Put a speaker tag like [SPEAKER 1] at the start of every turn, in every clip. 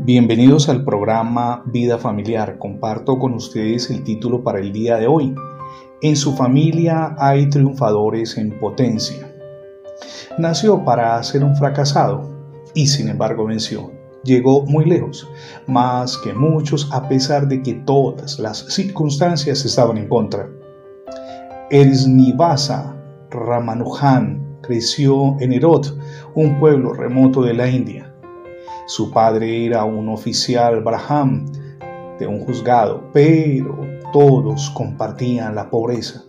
[SPEAKER 1] Bienvenidos al programa Vida Familiar. Comparto con ustedes el título para el día de hoy. En su familia hay triunfadores en potencia. Nació para ser un fracasado y sin embargo venció. Llegó muy lejos, más que muchos a pesar de que todas las circunstancias estaban en contra. Ersnivasa Ramanujan creció en Erot, un pueblo remoto de la India. Su padre era un oficial Braham de un juzgado, pero todos compartían la pobreza.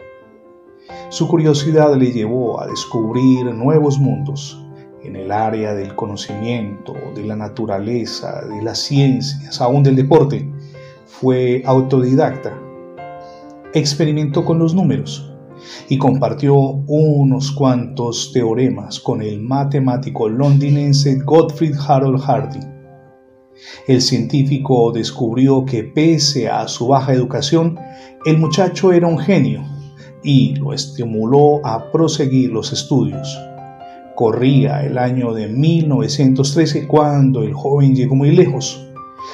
[SPEAKER 1] Su curiosidad le llevó a descubrir nuevos mundos en el área del conocimiento, de la naturaleza, de las ciencias, aún del deporte. Fue autodidacta. Experimentó con los números y compartió unos cuantos teoremas con el matemático londinense Gottfried Harold Hardy. El científico descubrió que pese a su baja educación, el muchacho era un genio y lo estimuló a proseguir los estudios. Corría el año de 1913 cuando el joven llegó muy lejos.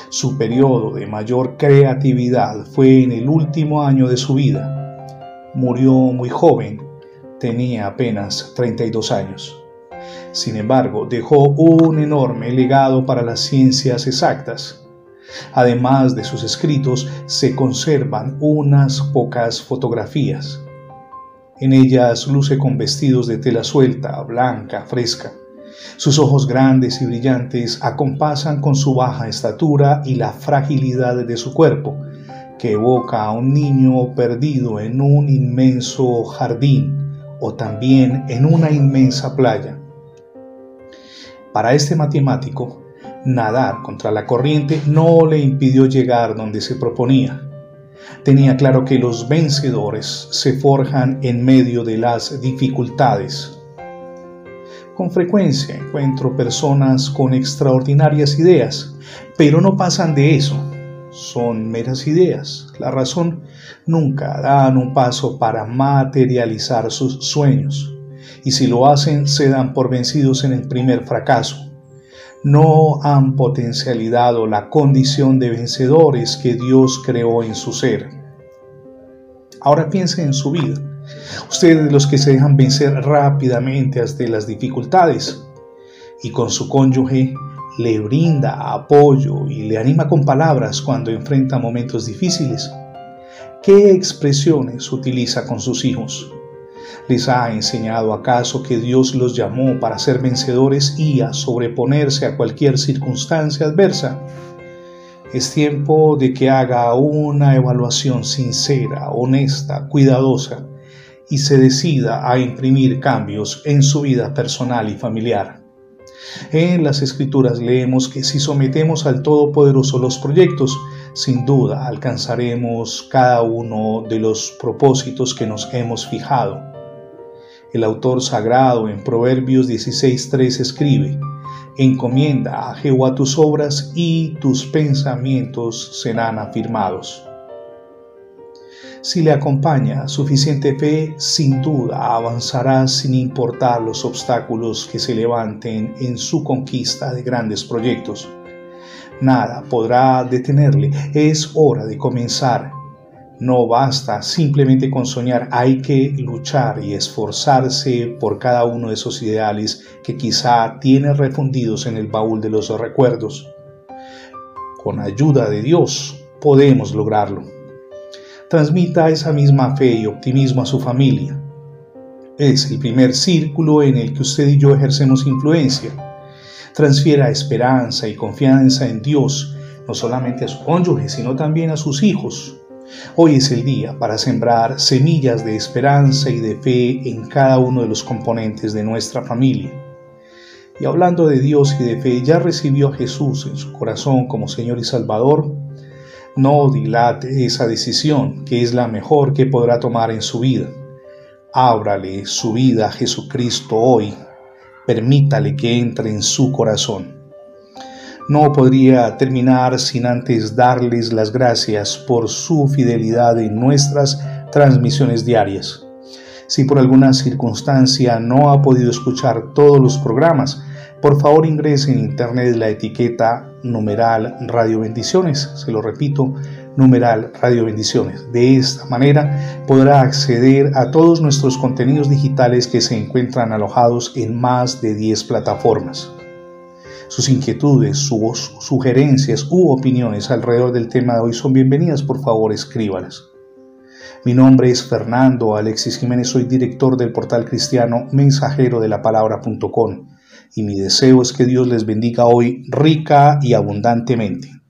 [SPEAKER 1] Su periodo de mayor creatividad fue en el último año de su vida murió muy joven, tenía apenas 32 años. Sin embargo, dejó un enorme legado para las ciencias exactas. Además de sus escritos, se conservan unas pocas fotografías. En ellas luce con vestidos de tela suelta, blanca, fresca. Sus ojos grandes y brillantes acompasan con su baja estatura y la fragilidad de su cuerpo, que evoca a un niño perdido en un inmenso jardín o también en una inmensa playa. Para este matemático, nadar contra la corriente no le impidió llegar donde se proponía. Tenía claro que los vencedores se forjan en medio de las dificultades. Con frecuencia encuentro personas con extraordinarias ideas, pero no pasan de eso son meras ideas. La razón nunca dan un paso para materializar sus sueños. Y si lo hacen, se dan por vencidos en el primer fracaso. No han potencializado la condición de vencedores que Dios creó en su ser. Ahora piensen en su vida. Ustedes los que se dejan vencer rápidamente ante las dificultades y con su cónyuge le brinda apoyo y le anima con palabras cuando enfrenta momentos difíciles? ¿Qué expresiones utiliza con sus hijos? ¿Les ha enseñado acaso que Dios los llamó para ser vencedores y a sobreponerse a cualquier circunstancia adversa? Es tiempo de que haga una evaluación sincera, honesta, cuidadosa y se decida a imprimir cambios en su vida personal y familiar. En las escrituras leemos que si sometemos al Todopoderoso los proyectos, sin duda alcanzaremos cada uno de los propósitos que nos hemos fijado. El autor sagrado en Proverbios 16.3 escribe, Encomienda a Jehová tus obras y tus pensamientos serán afirmados. Si le acompaña suficiente fe, sin duda avanzará sin importar los obstáculos que se levanten en su conquista de grandes proyectos. Nada podrá detenerle, es hora de comenzar. No basta simplemente con soñar, hay que luchar y esforzarse por cada uno de esos ideales que quizá tiene refundidos en el baúl de los recuerdos. Con ayuda de Dios podemos lograrlo transmita esa misma fe y optimismo a su familia. Es el primer círculo en el que usted y yo ejercemos influencia. Transfiera esperanza y confianza en Dios, no solamente a su cónyuge, sino también a sus hijos. Hoy es el día para sembrar semillas de esperanza y de fe en cada uno de los componentes de nuestra familia. Y hablando de Dios y de fe, ¿ya recibió a Jesús en su corazón como Señor y Salvador? No dilate esa decisión, que es la mejor que podrá tomar en su vida. Ábrale su vida a Jesucristo hoy. Permítale que entre en su corazón. No podría terminar sin antes darles las gracias por su fidelidad en nuestras transmisiones diarias. Si por alguna circunstancia no ha podido escuchar todos los programas, por favor ingrese en internet la etiqueta numeral Radio Bendiciones. Se lo repito, numeral Radio Bendiciones. De esta manera podrá acceder a todos nuestros contenidos digitales que se encuentran alojados en más de 10 plataformas. Sus inquietudes, sus sugerencias u opiniones alrededor del tema de hoy son bienvenidas, por favor escríbalas. Mi nombre es Fernando Alexis Jiménez, soy director del portal cristiano mensajero de la palabra.com y mi deseo es que Dios les bendiga hoy rica y abundantemente.